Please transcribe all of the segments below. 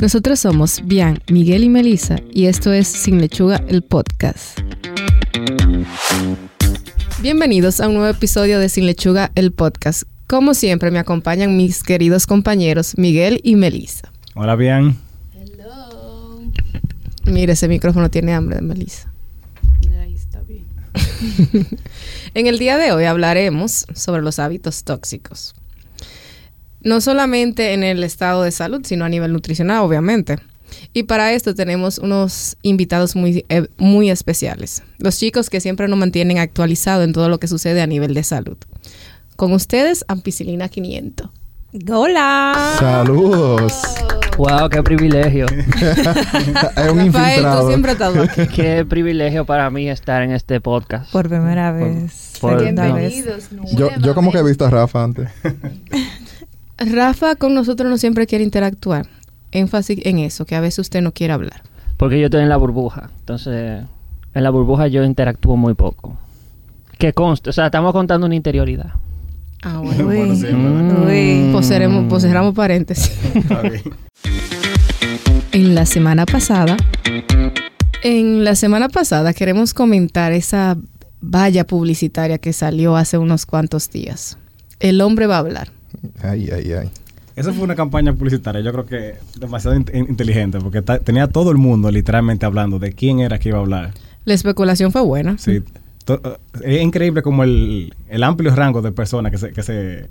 Nosotros somos Bian, Miguel y Melissa y esto es Sin Lechuga, el podcast. Bienvenidos a un nuevo episodio de Sin Lechuga, el podcast. Como siempre me acompañan mis queridos compañeros Miguel y Melissa. Hola, Bian. Hello. Mire, ese micrófono tiene hambre de Melissa. Ahí está bien. En el día de hoy hablaremos sobre los hábitos tóxicos. No solamente en el estado de salud, sino a nivel nutricional, obviamente. Y para esto tenemos unos invitados muy, eh, muy especiales. Los chicos que siempre nos mantienen actualizados en todo lo que sucede a nivel de salud. Con ustedes, Ampicilina 500. Hola. Saludos. Wow, qué privilegio. es un Rafael, tú infiltrado. siempre aquí. qué privilegio para mí estar en este podcast. Por primera vez. por- segunda vez. Bienvenidos Yo, yo como que he visto a Rafa antes. Rafa con nosotros no siempre quiere interactuar. Énfasis en eso, que a veces usted no quiere hablar. Porque yo estoy en la burbuja. Entonces, en la burbuja yo interactúo muy poco. Que conste, o sea, estamos contando una interioridad. Ah, bueno. Uy. Bueno, sí, Mm. Uy. Pues pues cerramos paréntesis. Está bien. En la semana pasada, en la semana pasada queremos comentar esa valla publicitaria que salió hace unos cuantos días. El hombre va a hablar. Ay, ay, ay. Esa fue una campaña publicitaria, yo creo que demasiado in- inteligente, porque tenía todo el mundo literalmente hablando de quién era que iba a hablar. La especulación fue buena. Sí, eh, es increíble como el, el amplio rango de personas que se, que se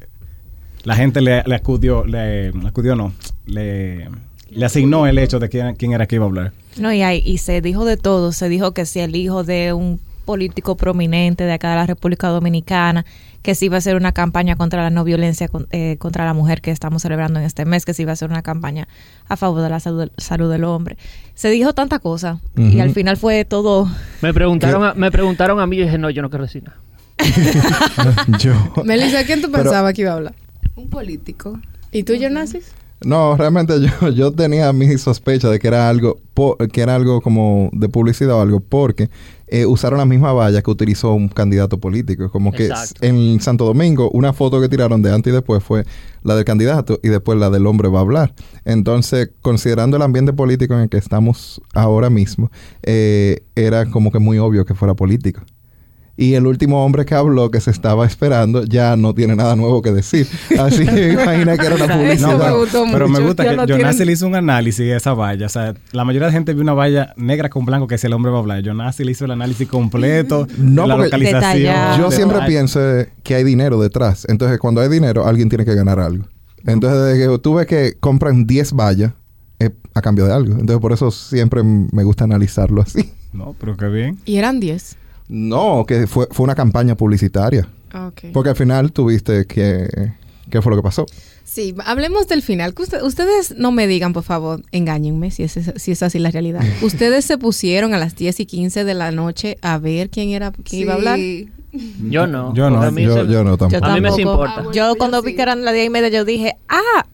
la gente le, le acudió, le, le acudió no, le, le asignó el hecho de quién, quién era que iba a hablar. No, y, hay- y se dijo de todo. Se dijo que si el hijo de un político prominente de acá de la República Dominicana, que si iba a ser una campaña contra la no violencia con- eh, contra la mujer que estamos celebrando en este mes, que si iba a ser una campaña a favor de la salud, del- salud del hombre. Se dijo tanta cosa y al final fue todo... Me preguntaron, a, me preguntaron a mí y dije, no, yo no quiero decir nada. Yo. Melissa, ¿quién tú Pero- pensabas que iba a hablar? Un político. ¿Y tú, Jonasis? No, realmente yo, yo tenía mi sospecha de que era algo po- que era algo como de publicidad o algo, porque eh, usaron la misma valla que utilizó un candidato político. Como que Exacto. en Santo Domingo, una foto que tiraron de antes y después fue la del candidato y después la del hombre va a hablar. Entonces, considerando el ambiente político en el que estamos ahora mismo, eh, era como que muy obvio que fuera político. Y el último hombre que habló, que se estaba esperando, ya no tiene nada nuevo que decir. Así que imagina que era una Eso publicidad. me gustó pero me gusta Ya que no Jonas tienen- le hizo un análisis de esa valla. O sea, la mayoría de la gente vio una valla negra con blanco que es el hombre va a hablar. Jonas le hizo el análisis completo No, de la localización. Detallado. Yo siempre pienso que hay dinero detrás. Entonces, cuando hay dinero, alguien tiene que ganar algo. Entonces, desde que tú ves que compran 10 vallas, es a cambio de algo. Entonces, por eso siempre me gusta analizarlo así. No, pero qué bien. Y eran 10. No, que fue, fue una campaña publicitaria. Ah, ok. Porque al final tuviste que... ¿Qué fue lo que pasó? Sí, hablemos del final. Que usted- ustedes no me digan, por favor, engáñenme si es, si es así la realidad. ustedes se pusieron a las 10 y 15 de la noche a ver quién era quién iba a hablar. Sí. Yo no. Yo no. porque a mí Yo, se- yo no tampoco. A mí me importa. Ah, bueno, yo cuando vi que eran las diez y media, yo dije, ah,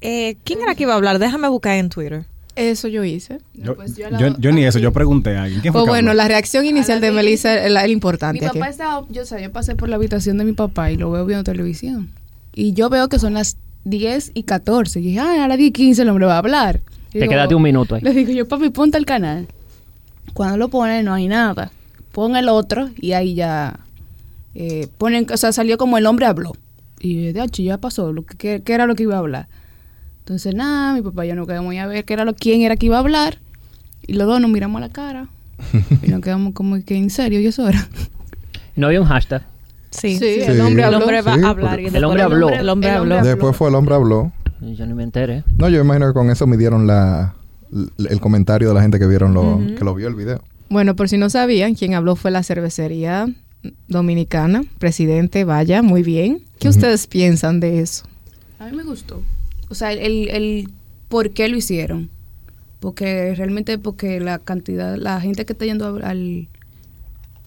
eh, ¿quién era que iba a hablar? Déjame buscar en Twitter. Eso yo hice. Yo, pues yo, a la- yo- yo ni eso, yo pregunté a alguien. ¿Quién fue Pues bueno, la reacción inicial de. Melissa es la, el Mi importante aquí. papá estaba, yo, o sea, yo pasé por la habitación de mi papá y lo veo viendo televisión. Y yo veo que son las 10 y 14. Y dije, ah, a las 10 y 15 el hombre va a hablar. Y Te digo, quedaste un minuto ahí. Le digo yo, papi, ponte el canal. Cuando lo pone, no hay nada. Pon el otro y ahí ya eh, ponen, o sea, salió como el hombre habló. Y de hecho, ya pasó, lo que, que- que era lo que iba a hablar. Entonces, nada, mi papá y yo nos quedamos a ver qué era lo, quién era que iba a hablar. Y los dos nos miramos a la cara. y nos quedamos como que en serio, y eso era. No había un hashtag. Sí, Sí, el el hombre hombre, habló. va Sí, a hablar. y El hombre habló. El hombre El habló. hombre Después fue el hombre habló. Yo ni me enteré. No, yo imagino que con eso midieron la, l- el comentario de la gente que vieron lo, que lo vio el video. Bueno, por si no sabían, quien habló fue la cervecería dominicana, presidente, vaya, muy bien. ¿Qué ustedes piensan de eso? A mí me gustó. O sea, el, el por qué lo hicieron. Porque realmente porque la cantidad, la gente que está yendo a, al,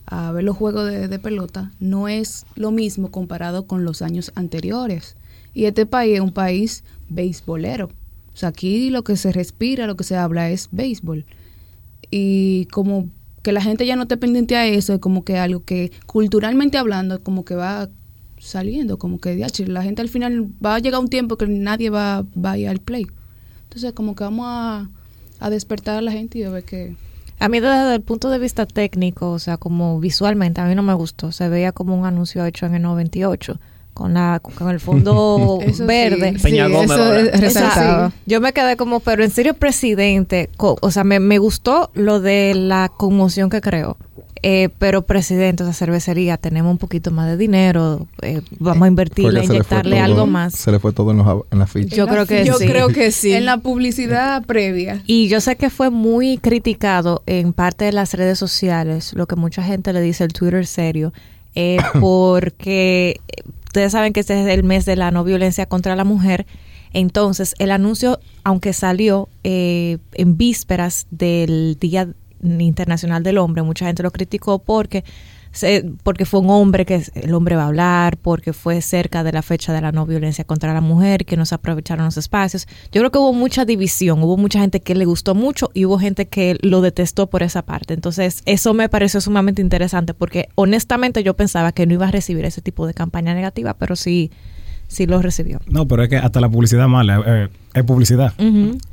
a ver los juegos de, pelota no es lo mismo comparado con los años anteriores. Y este país es un país beisbolero. O sea, aquí lo que se respira, lo que se habla es béisbol. Y como que la gente ya no esté pendiente a eso, es como que algo que culturalmente hablando, como que va saliendo, como que "Diache, la gente al final va a llegar un tiempo que nadie va, va a ir al play. Entonces, como que vamos a, a despertar a la gente y a ver que... A mí desde el punto de vista técnico, o sea, como visualmente, a mí no me gustó. Se veía como un anuncio hecho en el 98 con la con el fondo sí. verde. Sí, Peña Gómez. Yo me quedé como, pero en serio, presidente, co- o sea, me, me gustó lo de la conmoción que creó. Eh, pero presidente, o sea, cervecería, tenemos un poquito más de dinero, eh, vamos a invertirle, fue inyectarle todo- algo más. Se le fue todo en, los, en la ficha. Yo creo que Yo sí. creo que sí. En la publicidad previa. Y yo sé que fue muy criticado en parte de las redes sociales, lo que mucha gente le dice el Twitter serio, eh, porque eh, ustedes saben que este es el mes de la no violencia contra la mujer. Entonces, el anuncio, aunque salió eh, en vísperas del Día Internacional del Hombre, mucha gente lo criticó porque porque fue un hombre que el hombre va a hablar, porque fue cerca de la fecha de la no violencia contra la mujer, que no se aprovecharon los espacios. Yo creo que hubo mucha división, hubo mucha gente que le gustó mucho y hubo gente que lo detestó por esa parte. Entonces, eso me pareció sumamente interesante porque honestamente yo pensaba que no iba a recibir ese tipo de campaña negativa, pero sí, sí lo recibió. No, pero es que hasta la publicidad mala eh, es publicidad.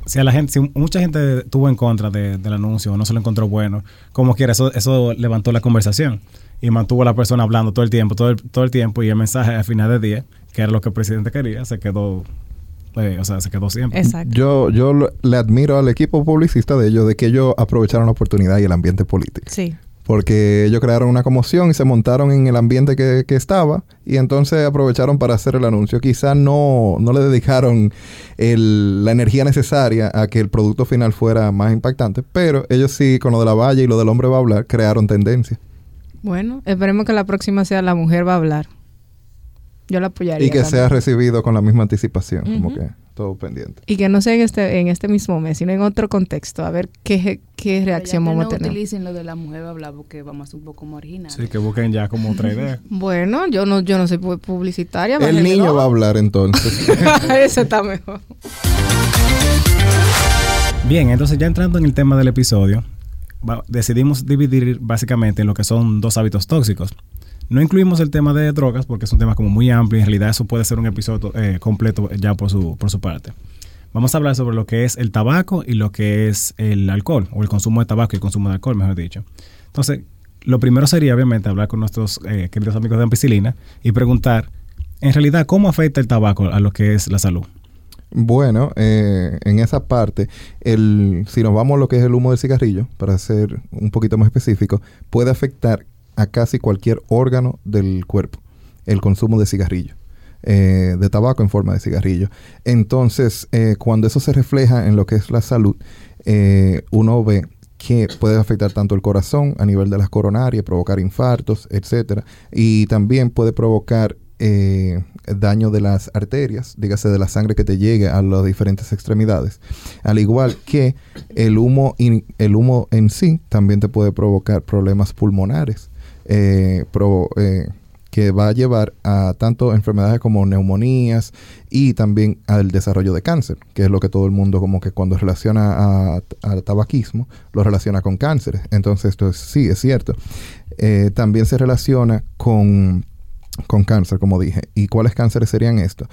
Si a la gente, si mucha gente estuvo en contra de- del anuncio o no se lo encontró bueno, como quiera, eso, eso levantó la conversación y mantuvo a la persona hablando todo el tiempo, todo el, todo el tiempo y el mensaje al final del día, que era lo que el presidente quería, se quedó, eh, o sea, se quedó siempre. Exacto. Yo, yo le admiro al equipo publicista de ellos de que ellos aprovecharon la oportunidad y el ambiente político. Sí. Porque ellos crearon una conmoción y se montaron en el ambiente que, que estaba y entonces aprovecharon para hacer el anuncio. Quizás no, no le dedicaron el- la energía necesaria a que el producto final fuera más impactante, pero ellos sí, con lo de la valla y lo del hombre va a hablar, crearon tendencia. Bueno, esperemos que la próxima sea la mujer va a hablar. Yo la apoyaría. Y que también. sea recibido con la misma anticipación, como que todo pendiente. Y que no sea en este, en este mismo mes, sino en otro contexto. A ver qué, qué reacción Ya que vamos no a tener. utilicen lo de la mujer va a hablar porque vamos a ser un poco más originales. Sí, que busquen ya como otra idea. Bueno, yo no, yo no soy pu- publicitaria. El niño va a hablar entonces. Ese está mejor. Bien, entonces ya entrando en el tema del episodio, decidimos dividir básicamente en lo que son dos hábitos tóxicos. No incluimos el tema de drogas porque es un tema como muy amplio y en realidad eso puede ser un episodio eh, completo ya por su, por su parte. Vamos a hablar sobre lo que es el tabaco y lo que es el alcohol, o el consumo de tabaco y el consumo de alcohol, mejor dicho. Entonces, lo primero sería obviamente hablar con nuestros eh, queridos amigos de Ampicilina y preguntar, en realidad, ¿cómo afecta el tabaco a lo que es la salud? Bueno, eh, en esa parte, el, si nos vamos a lo que es el humo del cigarrillo, para ser un poquito más específico, puede afectar a casi cualquier órgano del cuerpo, el consumo de cigarrillo, eh, de tabaco en forma de cigarrillo. Entonces, eh, cuando eso se refleja en lo que es la salud, eh, uno ve que puede afectar tanto el corazón a nivel de las coronarias, provocar infartos, etcétera, y también puede provocar daño de las arterias, dígase de la sangre que te llegue a las diferentes extremidades. Al igual que el humo, el humo en sí también te puede provocar problemas pulmonares, eh, pro- eh, que va a llevar a tanto enfermedades como neumonías y también al desarrollo de cáncer, que es lo que todo el mundo como que cuando relaciona al tabaquismo lo relaciona con cánceres. Entonces esto es- sí, es cierto. Eh, también se relaciona con con cáncer, como dije. ¿Y cuáles cánceres serían estos?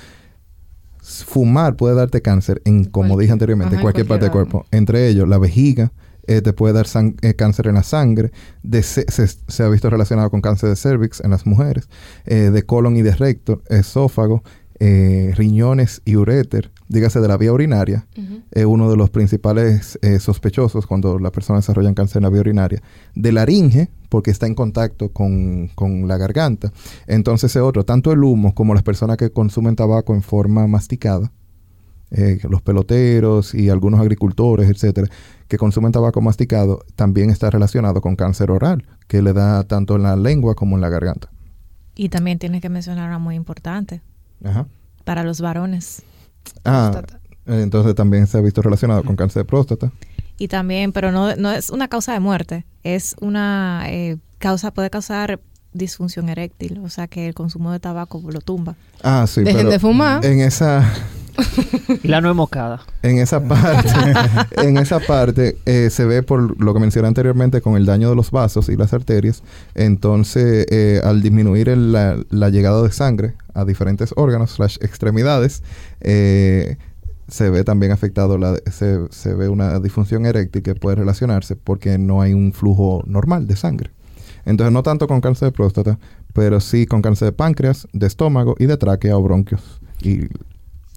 Fumar puede darte cáncer en, como dije anteriormente, en cualquier parte del cuerpo. Entre ellos, la vejiga eh, te puede dar eh, cáncer en la sangre. De se, se ha visto relacionado con cáncer de cervix en las mujeres. eh, de colon y de recto, esófago, riñones y uréter. Dígase de la vía urinaria. Es uno de los principales sospechosos cuando la persona desarrolla cáncer en la vía urinaria. De laringe, porque está en contacto con, con la garganta. Entonces es otro, tanto el humo como las personas que consumen tabaco en forma masticada, eh, los peloteros y algunos agricultores, etcétera, que consumen tabaco masticado, también está relacionado con cáncer oral, que le da tanto en la lengua como en la garganta. Y también tienes que mencionar una muy importante Ajá. para los varones. Ah, entonces también se ha visto relacionado con cáncer de próstata. Y también, pero no, no es una causa de muerte, es una eh, causa, puede causar disfunción eréctil, o sea que el consumo de tabaco lo tumba. Ah, sí, Dejen pero de fumar. en esa la nuez moscada. En esa parte, en esa parte eh, se ve por lo que mencioné anteriormente con el daño de los vasos y las arterias. Entonces, eh, al disminuir el- la, la llegada de sangre a diferentes órganos, slash extremidades, eh, se ve también afectado, la, se, se ve una disfunción eréctil que puede relacionarse porque no hay un flujo normal de sangre. Entonces, no tanto con cáncer de próstata, pero sí con cáncer de páncreas, de estómago y de tráquea o bronquios. Y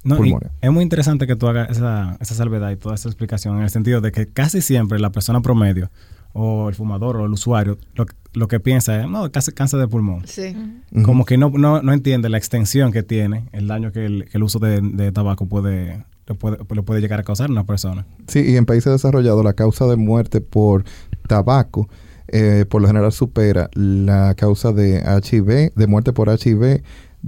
No, pulmones. es muy interesante que tú hagas esa, esa salvedad y toda esa explicación en el sentido de que casi siempre la persona promedio o el fumador o el usuario lo, lo que piensa es, no, casi cáncer de pulmón. Sí. Como que no, no, no entiende la extensión que tiene, el daño que el, que el uso de, de tabaco puede le, puede, le puede llegar a causar a una persona. Sí, y en países desarrollados la causa de muerte por tabaco eh, por lo general supera la causa de HIV, de muerte por HIV,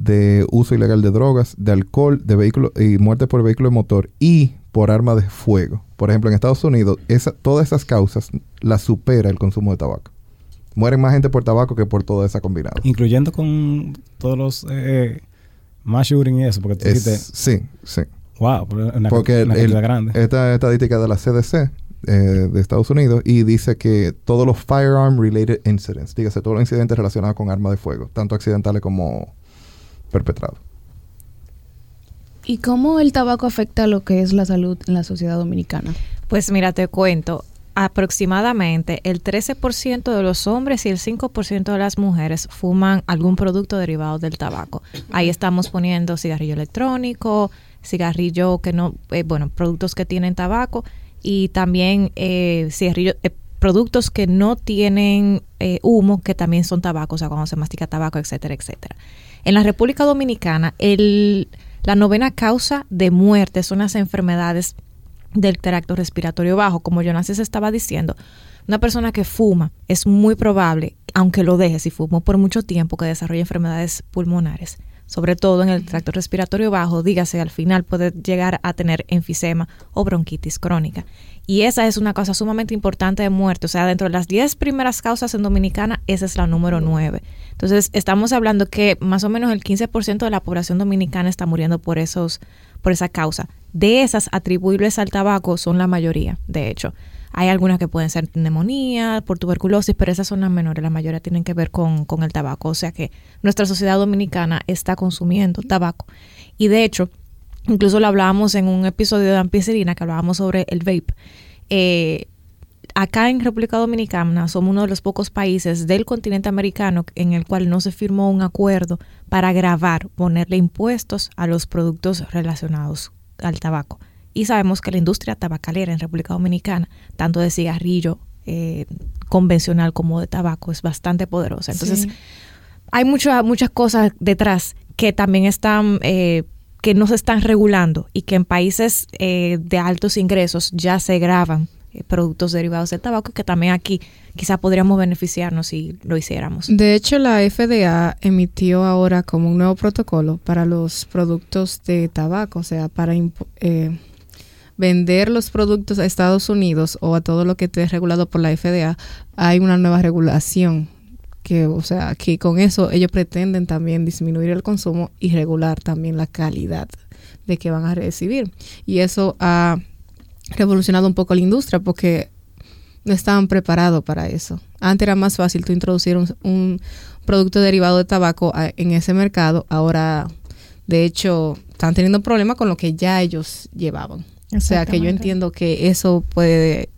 de uso ilegal de drogas, de alcohol, de vehículo y muerte por vehículo de motor y por arma de fuego. Por ejemplo, en Estados Unidos, esa, todas esas causas las supera el consumo de tabaco. Mueren más gente por tabaco que por toda esa combinada. Incluyendo con todos los eh, shooting y eso, porque tú Es- dijiste, sí, sí. wow, una, Porque una el- grande. esta estadística de la CDC eh, de Estados Unidos y dice que todos los firearm related incidents, dígase todos los incidentes relacionados con armas de fuego, tanto accidentales como perpetrados. ¿Y cómo el tabaco afecta a lo que es la salud en la sociedad dominicana? Pues mira, te cuento, aproximadamente el 13% de los hombres y el 5% de las mujeres fuman algún producto derivado del tabaco. Ahí estamos poniendo cigarrillo electrónico, cigarrillo que no, eh, bueno, productos que tienen tabaco y también eh, cigarrillo, eh, productos que no tienen eh, humo, que también son tabaco, o sea, cuando se mastica tabaco, etcétera, etcétera. En la República Dominicana, el, la novena causa de muerte son las enfermedades del tracto respiratorio bajo. Como Jonas estaba diciendo, una persona que fuma es muy probable, aunque lo deje, si fumó por mucho tiempo, que desarrolle enfermedades pulmonares, sobre todo en el tracto respiratorio bajo, dígase, al final puede llegar a tener enfisema o bronquitis crónica. Y esa es una causa sumamente importante de muerte. O sea, dentro de las 10 primeras causas en Dominicana, esa es la número 9. Entonces, estamos hablando que más o menos el 15% de la población dominicana está muriendo por esos por esa causa. De esas atribuibles al tabaco son la mayoría, de hecho. Hay algunas que pueden ser neumonía, por tuberculosis, pero esas son las menores. La mayoría tienen que ver con, con el tabaco. O sea que nuestra sociedad dominicana está consumiendo tabaco. Y de hecho, incluso lo hablábamos en un episodio de Ampicilina que hablábamos sobre el vape. Eh, acá en República Dominicana somos uno de los pocos países del continente americano en el cual no se firmó un acuerdo para grabar, ponerle impuestos a los productos relacionados al tabaco. Y sabemos que la industria tabacalera en República Dominicana, tanto de cigarrillo eh, convencional como de tabaco, es bastante poderosa. Entonces, Sí. hay muchas muchas cosas detrás que también están eh, que no se están regulando y que en países eh, de altos ingresos ya se graban eh, productos derivados del tabaco que también aquí quizá podríamos beneficiarnos si lo hiciéramos. De hecho, la FDA emitió ahora como un nuevo protocolo para los productos de tabaco, o sea, para eh, vender los productos a Estados Unidos o a todo lo que esté regulado por la FDA, hay una nueva regulación que, o sea, que con eso ellos pretenden también disminuir el consumo y regular también la calidad de que van a recibir. Y eso ha revolucionado un poco la industria porque no estaban preparados para eso. Antes era más fácil tú introducir un, producto derivado de tabaco en ese mercado. Ahora, de hecho, están teniendo problemas con lo que ya ellos llevaban. O sea, que yo entiendo que eso puede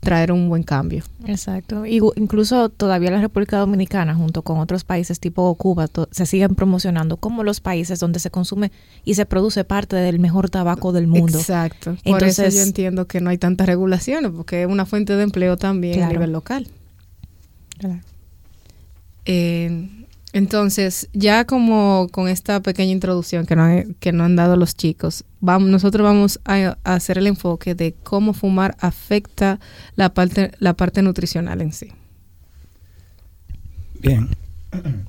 traer un buen cambio. Exacto. Y incluso todavía la República Dominicana, junto con otros países tipo Cuba, se siguen promocionando como los países donde se consume y se produce parte del mejor tabaco del mundo. Exacto. Por eso yo entiendo que no hay tantas regulaciones, porque es una fuente de empleo también a Claro. nivel local. Eh, entonces, ya como con esta pequeña introducción que, no que nos han dado los chicos, vamos, nosotros vamos a, a hacer el enfoque de cómo fumar afecta la parte, la parte nutricional en sí. Bien.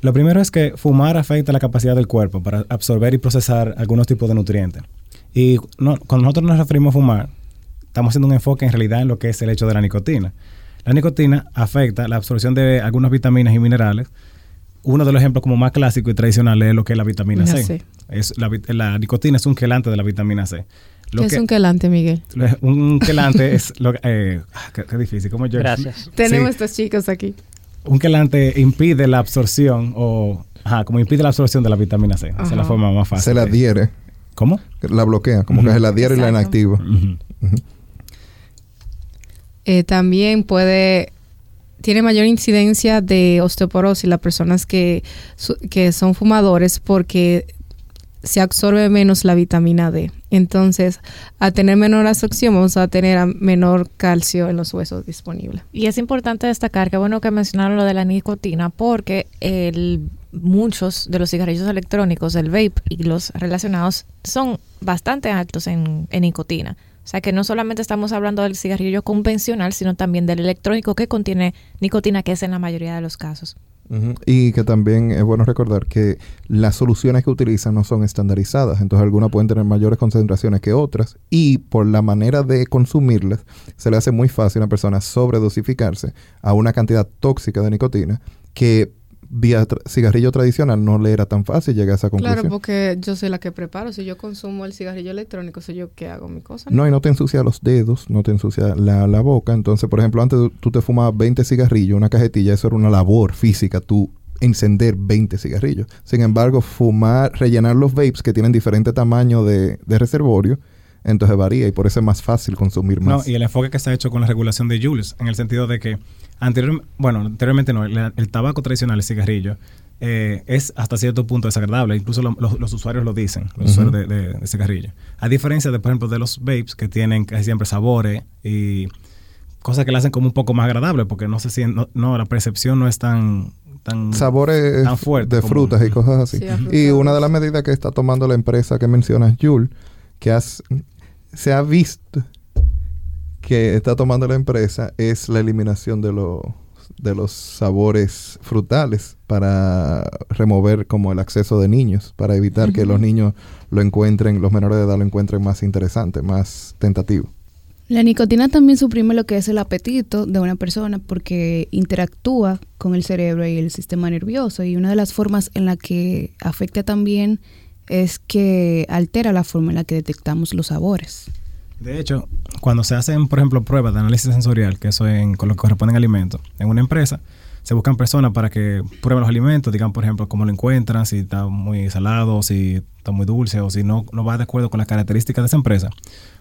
Lo primero es que fumar afecta la capacidad del cuerpo para absorber y procesar algunos tipos de nutrientes. Y no- cuando nosotros nos referimos a fumar, estamos haciendo un enfoque en realidad en lo que es el hecho de la nicotina. La nicotina afecta la absorción de algunas vitaminas y minerales. Uno de los ejemplos como más clásico y tradicional es lo que es la vitamina C. Es la, nicotina es un quelante de la vitamina C. Lo ¿Qué es un quelante, Miguel? lo- un quelante es lo que- eh, ah, qué, qué difícil. ¿Cómo yo? Gracias. Tenemos Sí. estos chicos aquí. un quelante impide la absorción o ajá, como impide la absorción de la vitamina C. Esa es la forma más fácil. Se la adhiere. ¿Cómo? La bloquea, como que es la diaria y la inactiva. Eh, también puede tiene mayor incidencia de osteoporosis las personas que, que son fumadores porque se absorbe menos la vitamina D. Entonces, a tener menor absorción, vamos a tener menor calcio en los huesos disponibles. Y es importante destacar que bueno que mencionaron lo de la nicotina porque el, muchos de los cigarrillos electrónicos, el vape y los relacionados son bastante altos en, en nicotina. O sea que no solamente estamos hablando del cigarrillo convencional, sino también del electrónico que contiene nicotina, que es en la mayoría de los casos. Y que también es bueno recordar que las soluciones que utilizan no son estandarizadas, entonces algunas pueden tener mayores concentraciones que otras y por la manera de consumirlas se le hace muy fácil a una persona sobredosificarse a una cantidad tóxica de nicotina que vía tra- cigarrillo tradicional no le era tan fácil llegar a esa conclusión. Claro, porque yo soy la que preparo. Si yo consumo el cigarrillo electrónico, soy yo que hago mi cosa. No, y no te ensucia los dedos, no te ensucia la, la boca. Entonces, por ejemplo, antes tú- tú te fumabas 20 cigarrillos, una cajetilla, eso era una labor física, tú encender 20 cigarrillos. Sin embargo, fumar, rellenar los vapes que tienen diferente tamaño de, de reservorio, entonces varía y por eso es más fácil consumir No, más. y el enfoque que se ha hecho con la regulación de Jules, en el sentido de que anterior, bueno, anteriormente no, el, el tabaco tradicional, el cigarrillo, eh, es hasta cierto punto desagradable. Incluso lo- los, los usuarios lo dicen, los usuarios de, de- de cigarrillo. A diferencia de, por ejemplo, de los vapes que tienen casi siempre sabores y cosas que le hacen como un poco más agradable, porque no se siente, no, no, la percepción no es tan... tan Sabores tan fuerte de como- frutas y cosas así. Sí, y una de las medidas que está tomando la empresa que mencionas, Juul, que has- se ha visto que está tomando la empresa es la eliminación de los de los sabores frutales para remover como el acceso de niños, para evitar que los niños lo encuentren, los menores de edad lo encuentren más interesante, más tentativo. La nicotina también suprime lo que es el apetito de una persona porque interactúa con el cerebro y el sistema nervioso y una de las formas en la que afecta también es que altera la forma en la que detectamos los sabores. De hecho, cuando se hacen, por ejemplo, pruebas de análisis sensorial, que eso en, con lo que corresponden alimentos, en una empresa, se buscan personas para que prueben los alimentos, digan, por ejemplo, cómo lo encuentran, si está muy salado, si está muy dulce o si no, no va de acuerdo con las características de esa empresa.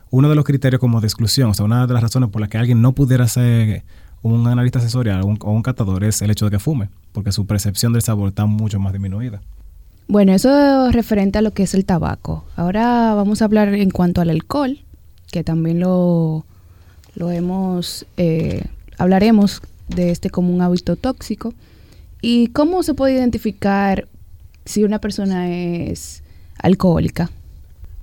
Uno de los criterios como de exclusión, o sea, una de las razones por las que alguien no pudiera ser un analista sensorial o un catador es el hecho de que fume, porque su percepción del sabor está mucho más disminuida. Bueno, eso referente a lo que es el tabaco. Ahora vamos a hablar en cuanto al alcohol, que también lo, lo hemos, eh, hablaremos de este como un hábito tóxico. ¿Y cómo se puede identificar si una persona es alcohólica?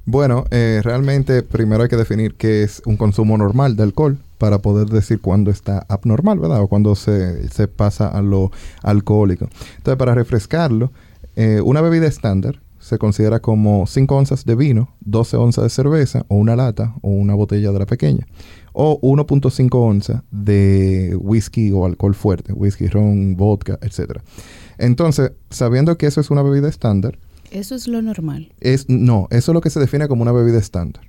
Bueno, eh, realmente primero hay que definir qué es un consumo normal de alcohol para poder decir cuándo está abnormal, ¿verdad? O cuándo se, se pasa a lo alcohólico. Entonces, para refrescarlo, eh, una bebida estándar se considera como 5 onzas de vino, 12 onzas de cerveza, o una lata, o una botella de la pequeña, o 1.5 onzas de whisky o alcohol fuerte, whisky, ron, vodka, etc. Entonces, sabiendo que eso es una bebida estándar, Eso es lo normal. es no, eso es lo que se define como una bebida estándar.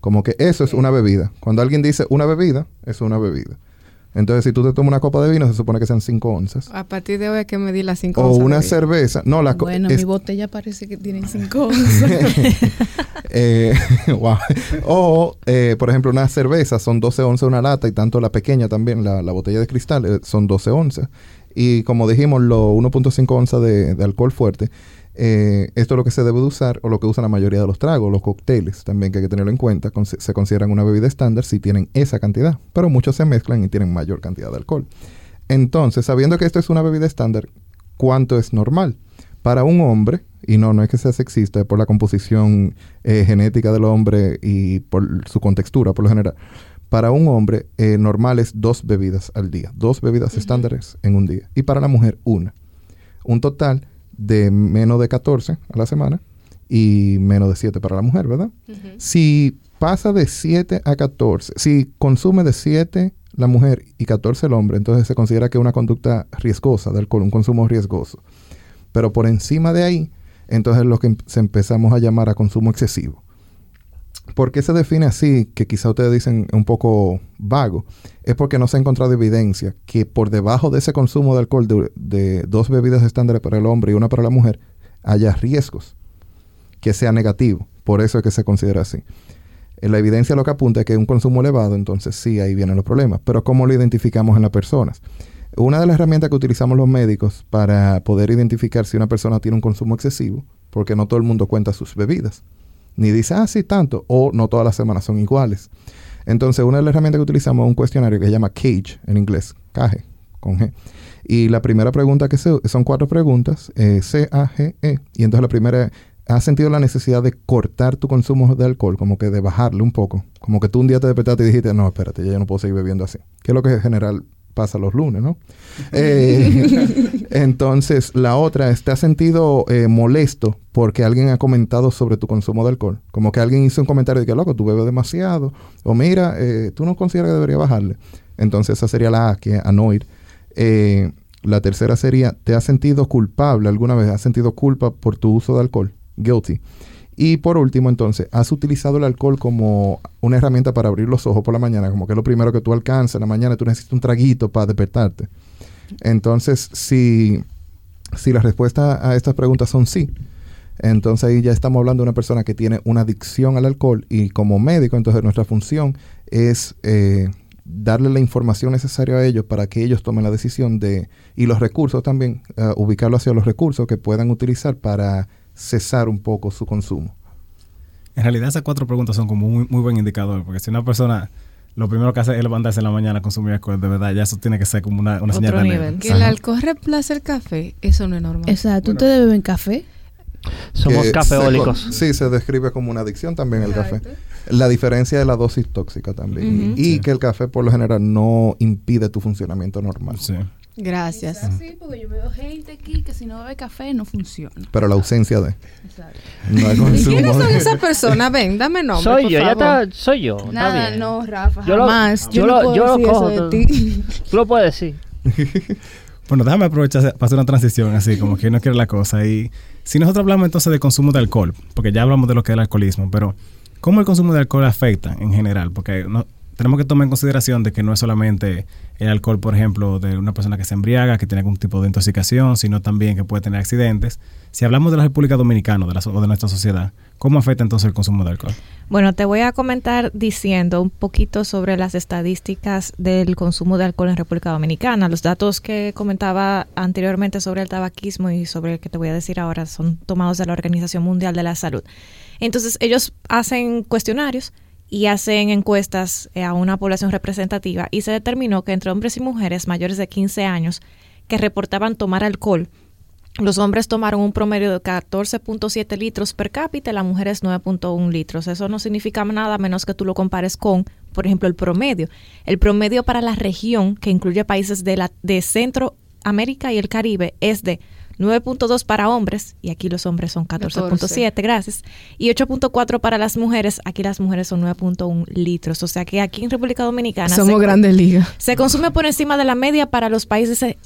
Como que eso es una bebida. Cuando alguien dice una bebida, es una bebida. Entonces, si tú te tomas una copa de vino, se supone que sean 5 onzas. A partir de hoy hay que medir las 5 O una cerveza. No, la co- Bueno, es- mi botella parece que tiene cinco onzas. Eh, wow. O, eh, por ejemplo, una cerveza son 12 onzas una lata y tanto la pequeña también, la, la botella de cristal, eh, son 12 onzas. Y como dijimos, lo 1.5 onzas de, de alcohol fuerte, eh, esto es lo que se debe de usar o lo que usan la mayoría de los tragos, los cócteles también que hay que tenerlo en cuenta, con- se consideran una bebida estándar si tienen esa cantidad, pero muchos se mezclan y tienen mayor cantidad de alcohol. Entonces, sabiendo que esto es una bebida estándar, ¿cuánto es normal? Para un hombre, y no, no es que sea sexista, es por la composición eh, genética del hombre y por su contextura, por lo general. Para un hombre, eh, normal es dos bebidas al día, dos bebidas estándares en un día. Y para la mujer, una. Un total de menos de 14 a la semana y menos de 7 para la mujer, ¿verdad? Si pasa de 7 a 14, si consume de 7 la mujer y 14 el hombre, entonces se considera que es una conducta riesgosa de alcohol, un consumo riesgoso. Pero por encima de ahí, entonces lo que em- se empezamos a llamar a consumo excesivo. ¿Por qué se define así? Que quizá ustedes dicen un poco vago. Es porque no se ha encontrado evidencia que por debajo de ese consumo de alcohol de, de dos bebidas estándares para el hombre y una para la mujer haya riesgos que sea negativo, Por eso es que se considera así. Eh, La evidencia lo que apunta es que un consumo elevado, entonces sí, ahí vienen los problemas. Pero ¿cómo lo identificamos en las personas? Una de las herramientas que utilizamos los médicos para poder identificar si una persona tiene un consumo excesivo, porque no todo el mundo cuenta sus bebidas, ni dice, ah, sí, tanto, o no todas las semanas son iguales. Entonces, una de las herramientas que utilizamos es un cuestionario que se llama CAGE en inglés, CAGE, con G. Y la primera pregunta que se, son cuatro preguntas, eh, C-A-G-E. Y entonces la primera es, ¿has sentido la necesidad de cortar tu consumo de alcohol? Como que de bajarle un poco. Como que tú un día te despertaste y dijiste, no, espérate, ya yo no puedo seguir bebiendo así. Que es lo que en general pasa los lunes, ¿no? Eh, entonces, la otra es, ¿te has sentido eh, molesto porque alguien ha comentado sobre tu consumo de alcohol? Como que alguien hizo un comentario de que, loco, tú bebes demasiado. O mira, eh, tú no consideras que debería bajarle. Entonces, esa sería la A, que es annoyed. Eh, la tercera sería, ¿te has sentido culpable alguna vez? ¿Has sentido culpa por tu uso de alcohol? Guilty. Y por último, entonces, ¿has utilizado el alcohol como una herramienta para abrir los ojos por la mañana? Como que es lo primero que tú alcanzas en la mañana, tú necesitas un traguito para despertarte. Entonces, si, si la respuesta a estas preguntas son sí, entonces ahí ya estamos hablando de una persona que tiene una adicción al alcohol y como médico, entonces nuestra función es eh, darle la información necesaria a ellos para que ellos tomen la decisión de, y los recursos también, eh, ubicarlo hacia los recursos que puedan utilizar para cesar un poco su consumo. En realidad esas cuatro preguntas son como muy, muy buen indicador, porque si una persona lo primero que hace es levantarse en la mañana a consumir alcohol, de verdad, ya eso tiene que ser como una, una Otro señal de. Que el alcohol reemplace el café, eso no es normal. Exacto. ¿Ustedes beben café? Somos se cafeólicos. co- sí, se describe como una adicción también el café. La diferencia es la dosis tóxica también. Y Sí. que el café por lo general no impide tu funcionamiento normal. Sí. Gracias. Sí, porque yo veo gente aquí que si no bebe café no funciona. Pero la ausencia de... Exacto. No hay ¿Y quiénes son esas personas? Ven, dame nombre. soy por yo, ya está, soy yo. está Nada, bien. no, Rafa, Yo lo- jamás. yo Yo, lo- no puedo yo lo decir cojo eso de ti. Tú lo puedes decir. Bueno, déjame aprovechar para hacer una transición así, como que no quiere la cosa. Y si nosotros hablamos entonces de consumo de alcohol, porque ya hablamos de lo que es el alcoholismo, pero ¿cómo el consumo de alcohol afecta en general? Porque no, tenemos que tomar en consideración de que no es solamente el alcohol, por ejemplo, de una persona que se embriaga, que tiene algún tipo de intoxicación, sino también que puede tener accidentes. Si hablamos de la República Dominicana de la, o de nuestra sociedad, ¿cómo afecta entonces el consumo de alcohol? Bueno, te voy a comentar diciendo un poquito sobre las estadísticas del consumo de alcohol en República Dominicana. Los datos que comentaba anteriormente sobre el tabaquismo y sobre el que te voy a decir ahora son tomados de la Organización Mundial de la Salud. Entonces, ellos hacen cuestionarios y hacen encuestas eh, a una población representativa y se determinó que entre hombres y mujeres mayores de 15 años que reportaban tomar alcohol, los hombres tomaron un promedio de 14.7 litros per cápita y las mujeres 9.1 litros. Eso no significa nada menos que tú lo compares con, por ejemplo, el promedio. El promedio para la región, que incluye países de, la, de Centroamérica y el Caribe, es de 9.2 para hombres, y aquí los hombres son 14.7, gracias, y 8.4 para las mujeres, aquí las mujeres son 9.1 litros. O sea que aquí en República Dominicana... Somos grandes ligas. se consume por encima de la media para los países de-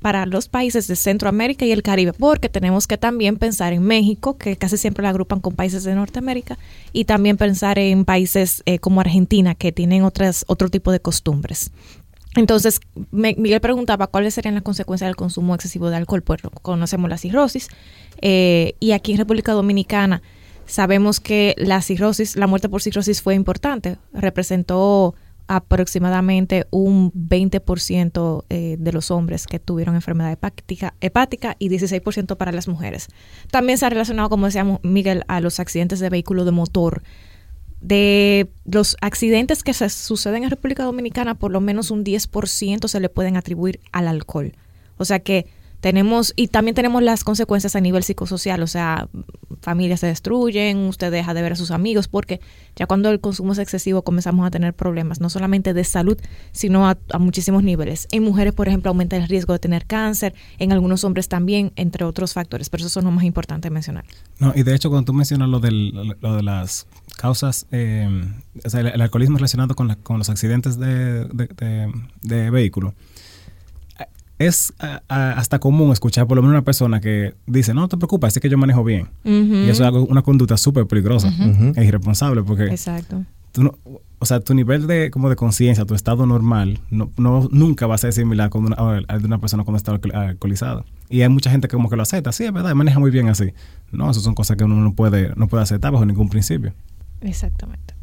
para los países de Centroamérica y el Caribe, porque tenemos que también pensar en México, que casi siempre la agrupan con países de Norteamérica, y también pensar en países eh, como Argentina, que tienen otras otro tipo de costumbres. Entonces, me- Miguel preguntaba cuáles serían las consecuencias del consumo excesivo de alcohol. Pues conocemos la cirrosis eh, y aquí en República Dominicana sabemos que la cirrosis, la muerte por cirrosis fue importante. Representó aproximadamente un 20% eh, de los hombres que tuvieron enfermedad hepática, hepática y 16% para las mujeres. También se ha relacionado, como decíamos Miguel, a los accidentes de vehículo de motor de los accidentes que se suceden en República Dominicana, por lo menos un 10% se le pueden atribuir al alcohol. O sea que tenemos, y también tenemos las consecuencias a nivel psicosocial, o sea, familias se destruyen, usted deja de ver a sus amigos, porque ya cuando el consumo es excesivo comenzamos a tener problemas, no solamente de salud, sino a, muchísimos niveles. En mujeres, por ejemplo, aumenta el riesgo de tener cáncer, en algunos hombres también, entre otros factores, pero eso son lo más importante mencionar. No, y de hecho, cuando tú mencionas lo, lo de las causas, eh, o sea, el, el alcoholismo relacionado con, la- con los accidentes de, de, de- de vehículo, eh, es a- a- hasta común escuchar por lo menos una persona que dice, no te preocupes, es que yo manejo bien. Y eso es algo- una conducta súper peligrosa e irresponsable porque Exacto. tú no- o sea, tu nivel de como de conciencia, tu estado normal, no, no, nunca va a ser similar con una, al de una persona cuando está alcohol- alcoholizada. Y hay mucha gente que como que lo acepta, sí, es verdad, maneja muy bien así. No, eso son cosas que uno no puede, no puede aceptar bajo ningún principio. Exactamente.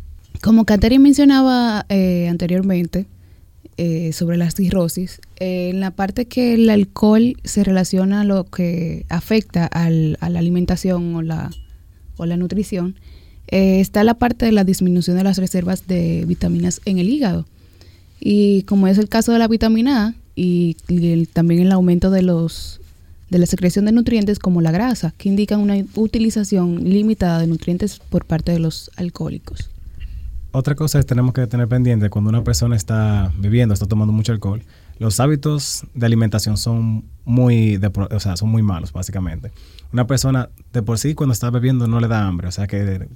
Como Catherine mencionaba eh, anteriormente eh, sobre la cirrosis, eh, en la parte que el alcohol se relaciona a lo que afecta al- a la alimentación o la, o la nutrición, eh, está la parte de la disminución de las reservas de vitaminas en el hígado. Y como es el caso de la vitamina A y, también el aumento de los de la secreción de nutrientes como la grasa, que indican una utilización limitada de nutrientes por parte de los alcohólicos. Otra cosa es tenemos que tener pendiente cuando una persona está bebiendo, está tomando mucho alcohol. Los hábitos de alimentación son muy, o sea, son muy malos, básicamente. Una persona de por sí cuando está bebiendo no le da hambre, o sea que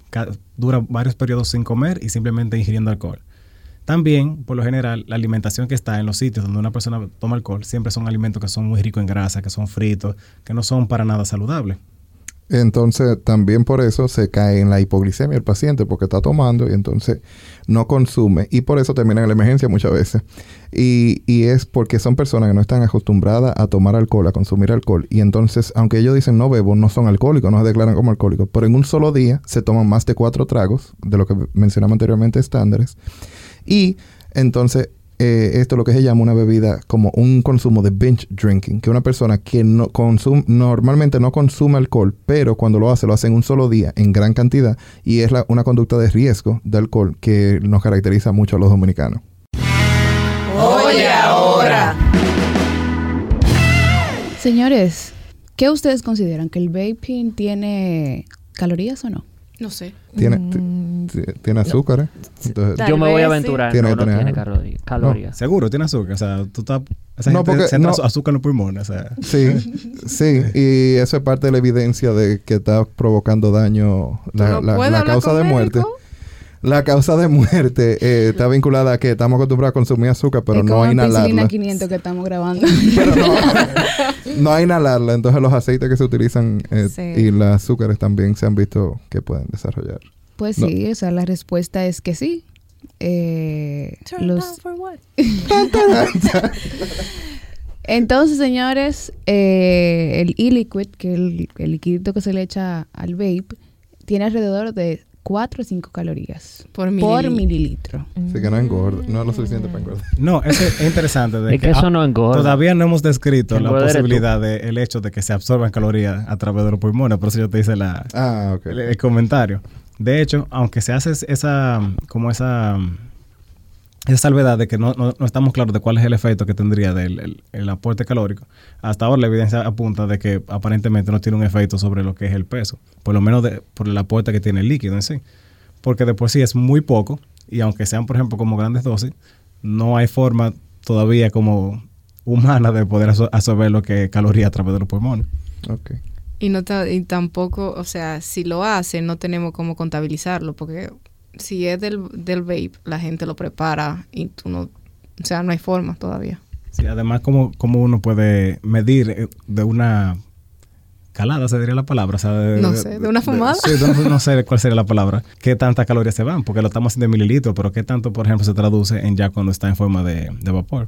dura varios periodos sin comer y simplemente ingiriendo alcohol. También, por lo general, la alimentación que está en los sitios donde una persona toma alcohol siempre son alimentos que son muy ricos en grasa, que son fritos, que no son para nada saludables. Entonces, también por eso se cae en la hipoglicemia el paciente, porque está tomando y entonces no consume. Y por eso termina en la emergencia muchas veces. Y, y es porque son personas que no están acostumbradas a tomar alcohol, a consumir alcohol. Y entonces, aunque ellos dicen no bebo, no son alcohólicos, no se declaran como alcohólicos. Pero en un solo día se toman más de cuatro tragos, de lo que mencionamos anteriormente, estándares. Y entonces eh, esto es lo que se llama una bebida como un consumo de binge drinking, que una persona que no consum- normalmente no consume alcohol, pero cuando lo hace lo hace en un solo día en gran cantidad y es la- una conducta de riesgo de alcohol que nos caracteriza mucho a los dominicanos. Oye, ahora. Señores, ¿qué ustedes consideran? ¿Que el vaping tiene calorías o no? No sé. Tiene, Mm, tiene azúcar, ¿eh? Entonces, Yo me voy a aventurar. Tiene no, que no tener tiene calorías. Seguro, tiene azúcar. O sea, tú estás... Esa No, gente porque- se no. azúcar en los pulmones. O sea, Sí, sí, y eso es parte de la evidencia de que está provocando daño, la, ¿No la- puedo la hablar causa de muerte. médico? La causa de muerte eh, está vinculada a que estamos acostumbrados a consumir azúcar, pero es no a inhalarla. 500 que estamos grabando. Pero no, no a inhalarla. Entonces los aceites que se utilizan eh, Sí. y los azúcares también se han visto que pueden desarrollar. Pues No. sí, o sea, la respuesta es que sí. Eh, los- Entonces, señores, eh, el e-liquid, que es el, el liquidito que se le echa al vape, tiene alrededor de 4 o 5 calorías Por por mililitro. mililitro. Así que no engorda, no es lo suficiente para engordar. No, eso es interesante. De Es que eso ah, no engorda. Todavía no hemos descrito la posibilidad del hecho de que se absorban calorías a través de los pulmones. Por eso yo te hice la, Ah, el comentario. De hecho, aunque se hace esa, como esa, esa salvedad de que no, no- no estamos claros de cuál es el efecto que tendría del el- el aporte calórico, hasta ahora la evidencia apunta de que aparentemente no tiene un efecto sobre lo que es el peso, por lo menos de- por el aporte que tiene el líquido en sí. Porque de por sí es muy poco y aunque sean, por ejemplo, como grandes dosis, no hay forma todavía como humana de poder absor- absorber lo que es caloría a través de los pulmones. Ok. Y, no y tampoco, o sea, si lo hace, no tenemos cómo contabilizarlo, porque si es del, del vape, la gente lo prepara y tú no, o sea, no hay forma todavía. Sí, además, como cómo uno puede medir eh, de una calada, se diría la palabra? O sea, de, No sé, ¿de una fumada? sí, no sé cuál sería la palabra. ¿Qué tantas calorías se van? Porque lo estamos haciendo en mililitros, pero ¿qué tanto, por ejemplo, se traduce en ya cuando está en forma de, de vapor?